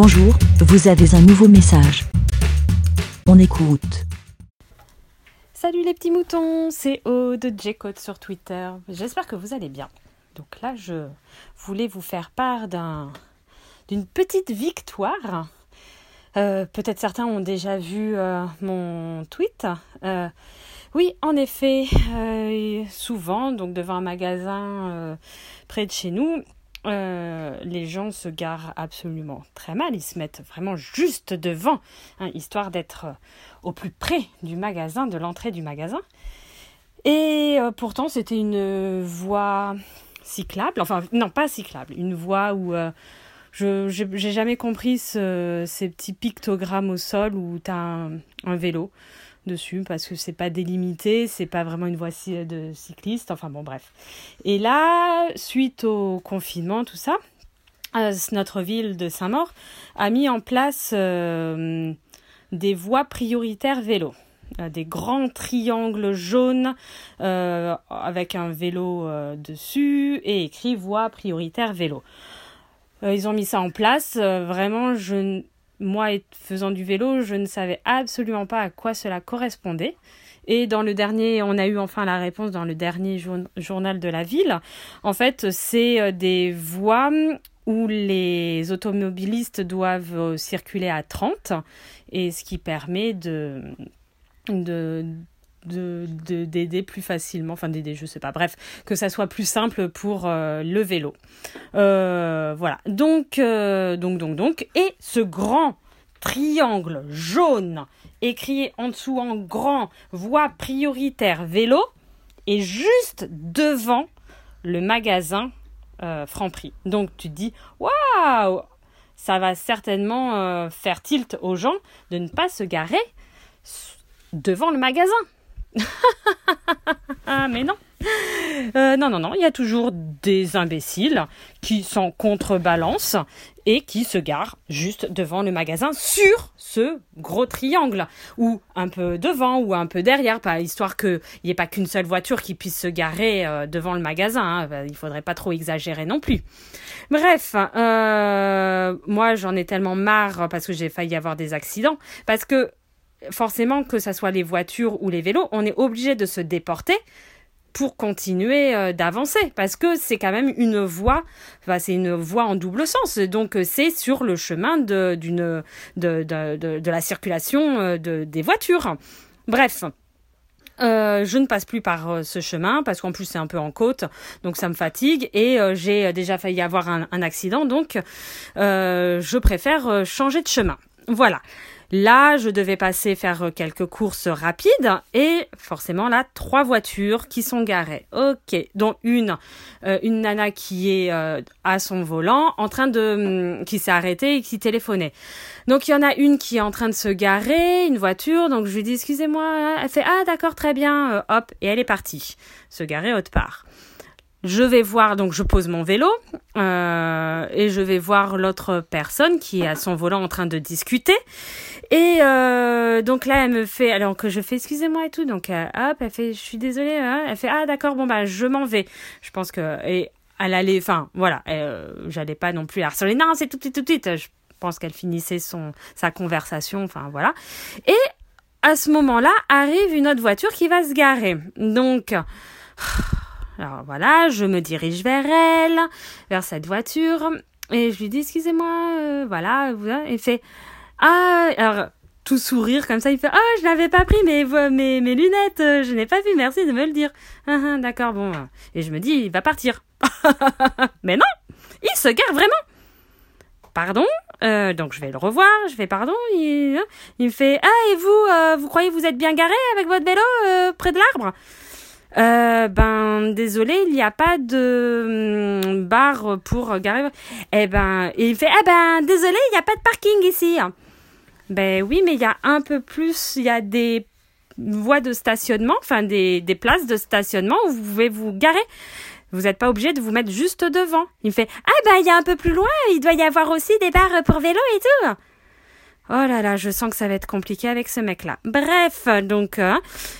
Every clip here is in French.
Bonjour, vous avez un nouveau message. On écoute. Salut les petits moutons, c'est Aude de sur Twitter. J'espère que vous allez bien. Donc là, je voulais vous faire part d'un, d'une petite victoire. Euh, peut-être certains ont déjà vu euh, mon tweet. Euh, oui, en effet, souvent, donc devant un magasin près de chez nous, les gens se garent absolument très mal. Ils se mettent vraiment juste devant, hein, histoire d'être au plus près du magasin, de l'entrée du magasin. Et pourtant, c'était une voie cyclable, enfin non pas cyclable, une voie où je j'ai jamais compris ce, ces petits pictogrammes au sol où tu as un, vélo dessus parce que c'est pas délimité, c'est pas vraiment une voie de cycliste, enfin bon bref. Et là, suite au confinement, tout ça, euh, notre ville de Saint-Maur a mis en place euh, des voies prioritaires vélo euh, des grands triangles jaunes avec un vélo dessus et écrit voie prioritaire vélo. Euh, ils ont mis ça en place. Euh, vraiment, je, moi, faisant du vélo, je ne savais absolument pas à quoi cela correspondait. Et dans le dernier, on a eu enfin la réponse dans le dernier journal de la ville. En fait, c'est euh, des voies où les automobilistes doivent circuler à 30 et ce qui permet de de d'aider plus facilement, enfin d'aider, je sais pas, bref, que ça soit plus simple pour euh, le vélo. Euh, voilà, donc, euh, donc, donc, donc, et ce grand triangle jaune écrit en dessous en grand voie prioritaire vélo est juste devant le magasin Franprix. Donc tu te dis, waouh, ça va certainement faire tilt aux gens de ne pas se garer devant le magasin. Mais non. Euh, non, non, non, il y a toujours des imbéciles qui s'en contrebalancent et qui se garent juste devant le magasin sur ce gros triangle, ou un peu devant ou un peu derrière, histoire qu'il n'y ait pas qu'une seule voiture qui puisse se garer euh, devant le magasin. Hein. Bah, il faudrait pas trop exagérer non plus. Bref, euh, moi j'en ai tellement marre parce que j'ai failli avoir des accidents, parce que forcément, que ce soit les voitures ou les vélos, on est obligé de se déporter pour continuer euh, d'avancer. Parce que c'est quand même une voie enfin, c'est une voie en double sens. Donc euh, c'est sur le chemin de d'une de, la circulation euh, de, des voitures. Bref. Je ne passe plus par ce chemin parce qu'en plus c'est un peu en côte, donc ça me fatigue. Et j'ai déjà failli avoir un accident, donc je préfère changer de chemin. Voilà. Là, je devais passer faire euh, quelques courses rapides et forcément là, trois voitures qui sont garées. Ok, dont une, euh, une nana qui est euh, à son volant, en train de, hum, qui s'est arrêtée et qui téléphonait. Donc il y en a une qui est en train de se garer, une voiture. Donc je lui dis excusez-moi. Elle fait ah d'accord très bien. hop et elle est partie se garer autre part. Je vais voir, donc je pose mon vélo euh, et je vais voir l'autre personne qui est à son volant en train de discuter. Et euh, donc là, elle me fait, alors que je fais excusez-moi et tout, donc euh, hop, elle fait je suis désolée, hein. elle fait ah d'accord, bon bah je m'en vais. Je pense que et elle allait, enfin voilà, euh, j'allais pas non plus harceler. Non, c'est tout de suite, tout de suite. Je pense qu'elle finissait son sa conversation, enfin voilà. Et à ce moment-là, arrive une autre voiture qui va se garer. Donc alors voilà, je me dirige vers elle, vers cette voiture, et je lui dis excusez-moi, euh, voilà, il fait ah, alors tout sourire comme ça, il fait ah je n'avais pas pris mes mes, mes lunettes, euh, je n'ai pas vu, merci de me le dire. Ah, ah, d'accord, bon, et je me dis il va partir. Mais non, il se gare vraiment. Pardon, euh, donc je vais le revoir, je fais pardon, il, il me fait ah et vous, vous croyez vous êtes bien garé avec votre vélo près de l'arbre? Euh, ben désolé, il n'y a pas de hum, bar pour garer. Eh ben, il fait eh ben désolé, il n'y a pas de parking ici. Ben oui, mais il y a un peu plus, il y a des voies de stationnement, enfin des, des places de stationnement où vous pouvez vous garer. Vous n'êtes pas obligé de vous mettre juste devant. Il fait ah ben il y a un peu plus loin, il doit y avoir aussi des bars pour vélo et tout. Oh là là, je sens que ça va être compliqué avec ce mec-là. Bref, donc euh,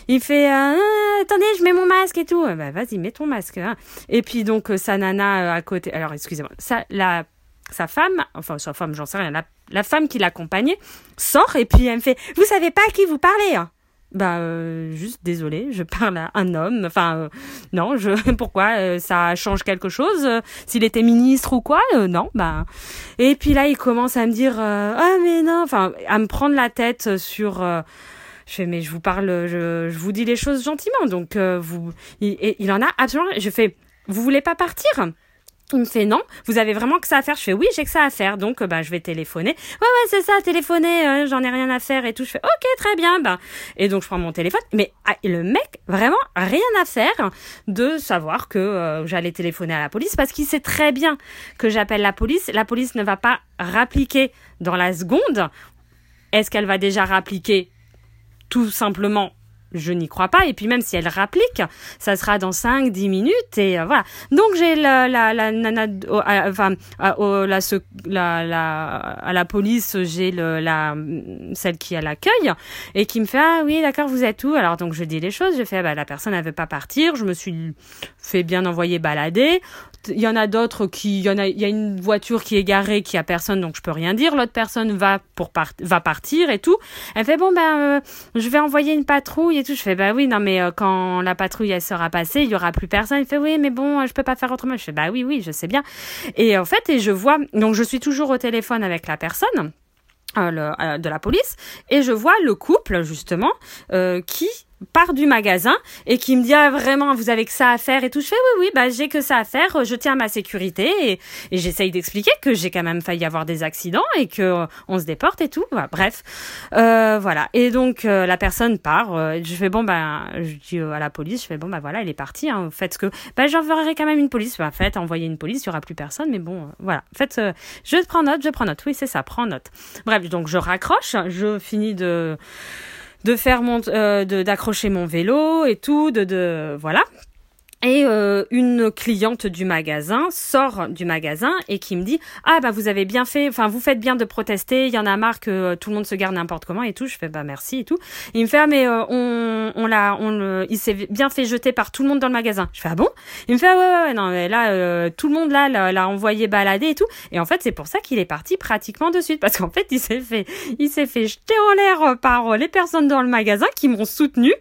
il fait euh, attendez, je mets mon masque et tout. Bah vas-y, mets ton masque. Hein. Et puis donc euh, sa nana à côté. Alors excusez-moi, ça la sa femme, enfin sa femme, j'en sais rien, la la femme qui l'accompagnait sort et puis elle me fait Vous savez pas à qui vous parlez hein? Bah euh, juste désolé, je parle à un homme. Enfin euh, non, je pourquoi euh, ça change quelque chose? S'il était ministre ou quoi? Non, bah. Et puis là, il commence à me dire ah mais non, enfin à me prendre la tête sur. je fais mais je vous parle, je, je vous dis les choses gentiment. Donc vous, il, il en a absolument. Je fais vous voulez pas partir? Il me fait non, vous avez vraiment que ça à faire. Je fais oui, j'ai que ça à faire, donc bah je vais téléphoner. Ouais ouais c'est ça, téléphoner, euh, j'en ai rien à faire et tout. Je fais ok très bien, bah et donc je prends mon téléphone. Mais ah, le mec vraiment rien à faire de savoir que euh, j'allais téléphoner à la police parce qu'il sait très bien que j'appelle la police. La police ne va pas rappliquer dans la seconde. Est-ce qu'elle va déjà rappliquer tout simplement je n'y crois pas. Et puis même si elle rapplique, ça sera dans 5, 10 minutes. Et euh, voilà. Donc j'ai la, la, nana, enfin, la, la, à la police, j'ai la, celle qui a l'accueil et qui me fait, ah oui, d'accord, vous êtes où? Alors donc je dis les choses. Je fais, ah, bah, la personne ne veut pas partir. Je me suis fait bien envoyer balader il y en a d'autres qui, il y en a, il y a une voiture qui est garée, qui a personne, donc je peux rien dire. L'autre personne va pour va partir et tout. Elle fait bon ben, euh, je vais envoyer une et tout. Je fais bah oui, non mais euh, quand la patrouille elle sera passée, il y aura plus personne. Il fait oui, mais bon, je peux pas faire autrement. Je fais bah oui, oui, je sais bien. Et en fait, et je vois, donc je suis toujours au téléphone avec la personne. Euh, de la police et je vois le couple justement qui part du magasin et qui me dit ah vraiment vous avez que ça à faire et tout. Je fais oui oui bah j'ai que ça à faire. Je tiens à ma sécurité et, et j'essaye d'expliquer que j'ai quand même failli avoir des accidents et que euh, on se déporte et tout. Bref. Euh, voilà. Et donc euh, la personne part euh, je fais bon bah je dis à la police je fais bon bah voilà elle est partie hein, faites que bah j'enverrai quand même une police. Bah faites envoyer une police il y aura plus personne mais bon voilà. Faites je prends note je prends note. Oui c'est ça prends note. Bref donc je raccroche je finis de de faire mon, euh, d'accrocher mon vélo et tout, de, de voilà. Et euh, une cliente du magasin sort du magasin et qui me dit ah bah vous avez bien fait enfin vous faites bien de protester il y en a marre que euh, tout le monde se garde n'importe comment et tout je fais bah merci et tout il me fait ah mais euh, on on l'a on le il s'est bien fait jeter par tout le monde dans le magasin je fais ah bon? Il me fait ah ouais ouais, non mais là tout le monde là l'a envoyé balader et tout et en fait c'est pour ça qu'il est parti pratiquement de suite. Parce qu'en fait il s'est fait il s'est fait jeter en l'air par les personnes dans le magasin qui m'ont soutenu.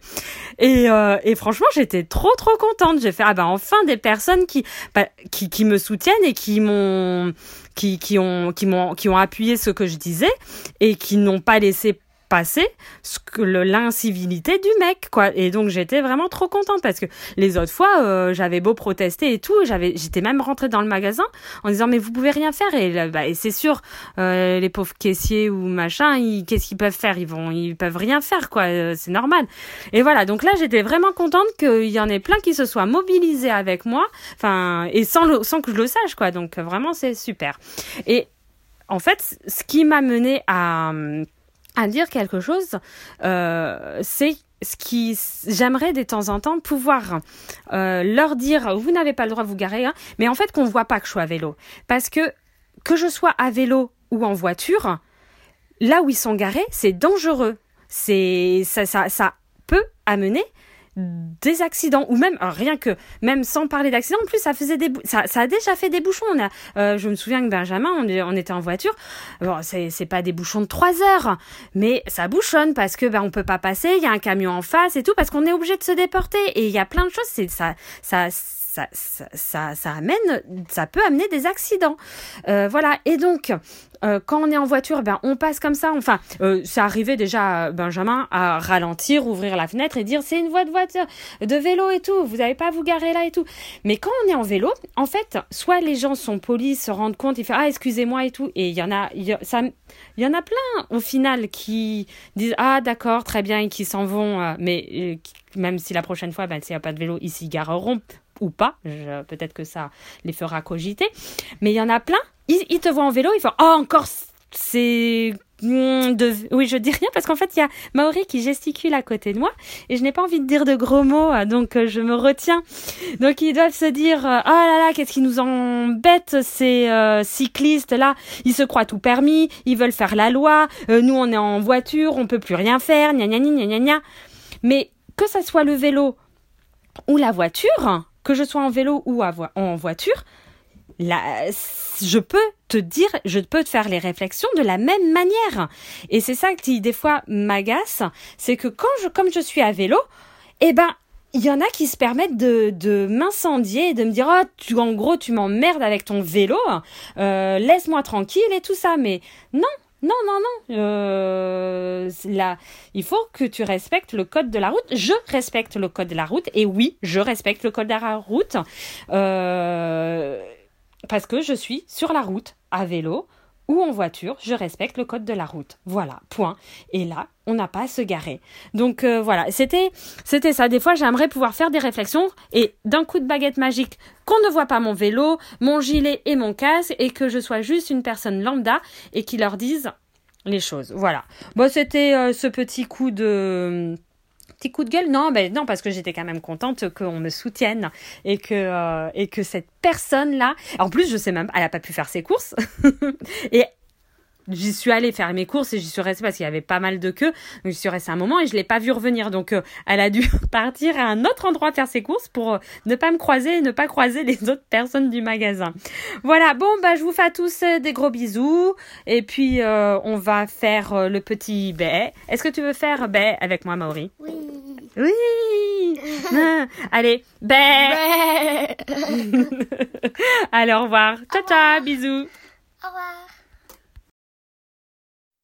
Et et franchement j'étais trop trop contente j'ai fait ah ben enfin des personnes qui bah, qui, qui me soutiennent et qui m'ont qui, qui ont qui m'ont qui ont appuyé ce que je disais et qui n'ont pas laissé passer ce que l'incivilité du mec quoi. Et donc j'étais vraiment trop contente parce que les autres fois euh, j'avais beau protester et tout j'avais j'étais même rentrée dans le magasin en disant mais vous pouvez rien faire. Et, bah, et c'est sûr euh, les pauvres caissiers ou machin qu'est-ce qu'ils peuvent faire? Ils vont ils peuvent rien faire quoi. Euh, c'est normal. Et voilà. Donc là j'étais vraiment contente qu'il y en ait plein qui se soient mobilisés avec moi. Enfin et sans le, sans que je le sache quoi. Donc vraiment c'est super. Et en fait ce qui m'a mené à à dire quelque chose, euh, c'est ce qui j'aimerais de temps en temps pouvoir euh, leur dire vous n'avez pas le droit de vous garer hein, mais en fait qu'on voit pas que je suis à vélo. Parce que que je sois à vélo ou en voiture là où ils sont garés c'est dangereux. C'est ça, ça ça peut amener des accidents ou même rien que même sans parler d'accidents en plus ça faisait des ça, ça a déjà fait des bouchons on a, euh, je me souviens que Benjamin on, on était en voiture. Bon c'est c'est pas des bouchons de trois heures mais ça bouchonne parce que ben on peut pas passer il y a un camion en face et tout parce qu'on est obligé de se déporter. Et il y a plein de choses c'est ça ça ça, ça, ça, amène, ça peut amener des accidents. Euh, voilà. Et donc, euh, quand on est en voiture, ben on passe comme ça. Enfin, euh, ça arrivait déjà Benjamin à ralentir, ouvrir la fenêtre et dire c'est une voie de voiture, de vélo et tout. Vous n'avez pas à vous garer là et tout. Mais quand on est en vélo, en fait, soit les gens sont polis, se rendent compte, ils font ah excusez-moi et tout. Et il y en a, il y en a plein au final qui disent ah d'accord très bien et qui s'en vont. Euh, mais même si la prochaine fois, ben s'il n'y a pas de vélo, ils s'y gareront ou pas. Peut-être que ça les fera cogiter. Mais il y en a plein ils, te voient en vélo, ils font oh encore c'est de... oui je dis rien parce qu'en fait il y a Maori qui gesticule à côté de moi et je n'ai pas envie de dire de gros mots euh, donc euh, je me retiens donc ils doivent se dire euh, oh là là qu'est-ce qui nous embête ces cyclistes là ils se croient tout permis ils veulent faire la loi nous on est en voiture on peut plus rien faire gna gna gna gna gna mais que ça soit le vélo ou la voiture que je sois en vélo ou en voiture la, je peux te dire, je peux te faire les réflexions de la même manière. Et c'est ça qui des fois m'agace, c'est que quand je, comme je suis à vélo, eh ben il y en a qui se permettent de, de m'incendier de me dire oh tu en gros tu m'emmerdes avec ton vélo euh, laisse-moi tranquille et tout ça mais non non non non. Euh, là il faut que tu respectes le code de la route. Je respecte le code de la route. Et oui je respecte le code de la route. Euh, parce que je suis sur la route à vélo ou en voiture, je respecte le code de la route. Voilà, point. Et là, on n'a pas à se garer. Donc euh, voilà, c'était c'était ça. Des fois, j'aimerais pouvoir faire des réflexions et d'un coup de baguette magique, qu'on ne voit pas mon vélo, mon gilet et mon casque et que je sois juste une personne lambda et qui leur dise les choses. Voilà. Bon, c'était euh, ce petit coup de petit coup de gueule. Non, ben non, parce que j'étais quand même contente qu'on me soutienne et que euh, et que cette personne là, en plus je sais même, elle a pas pu faire ses courses. Et j'y suis allée faire mes courses et j'y suis restée parce qu'il y avait pas mal de queues. Donc j'y suis restée un moment et je l'ai pas vue revenir. Donc euh, elle a dû partir à un autre endroit faire ses courses pour euh, ne pas me croiser et ne pas croiser les autres personnes du magasin. Voilà, bon bah je vous fais à tous des gros bisous et puis on va faire le petit baie. Est-ce que tu veux faire baie avec moi Maori? Oui. oui Allez, bé Allez, au revoir. Ciao, ciao, bisous. Au revoir.